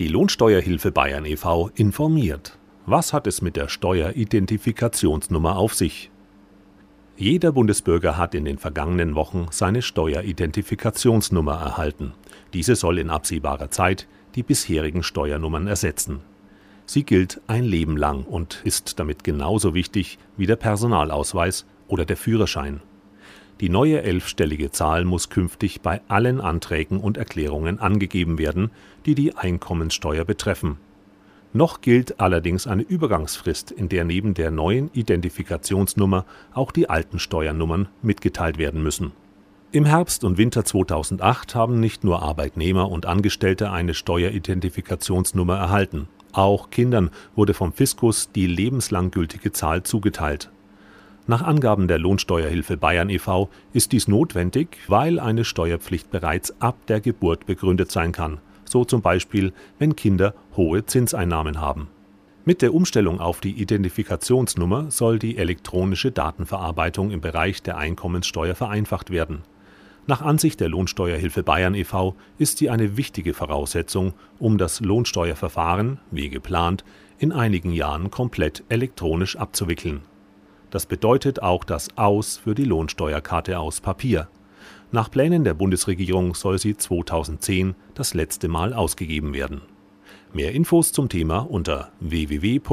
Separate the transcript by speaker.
Speaker 1: Die Lohnsteuerhilfe Bayern e.V. informiert. Was hat es mit der Steueridentifikationsnummer auf sich? Jeder Bundesbürger hat in den vergangenen Wochen seine Steueridentifikationsnummer erhalten. Diese soll in absehbarer Zeit die bisherigen Steuernummern ersetzen. Sie gilt ein Leben lang und ist damit genauso wichtig wie der Personalausweis oder der Führerschein. Die neue elfstellige Zahl muss künftig bei allen Anträgen und Erklärungen angegeben werden, die die Einkommenssteuer betreffen. Noch gilt allerdings eine Übergangsfrist, in der neben der neuen Identifikationsnummer auch die alten Steuernummern mitgeteilt werden müssen. Im Herbst und Winter 2008 haben nicht nur Arbeitnehmer und Angestellte eine Steueridentifikationsnummer erhalten. Auch Kindern wurde vom Fiskus die lebenslang gültige Zahl zugeteilt. Nach Angaben der Lohnsteuerhilfe Bayern e.V. ist dies notwendig, weil eine Steuerpflicht bereits ab der Geburt begründet sein kann so zum Beispiel, wenn Kinder hohe Zinseinnahmen haben. Mit der Umstellung auf die Identifikationsnummer soll die elektronische Datenverarbeitung im Bereich der Einkommenssteuer vereinfacht werden. Nach Ansicht der Lohnsteuerhilfe Bayern e.V. ist sie eine wichtige Voraussetzung, um das Lohnsteuerverfahren, wie geplant, in einigen Jahren komplett elektronisch abzuwickeln. Das bedeutet auch das Aus für die Lohnsteuerkarte aus Papier. Nach Plänen der Bundesregierung soll sie 2010 das letzte Mal ausgegeben werden. Mehr Infos zum Thema unter www.lohi.de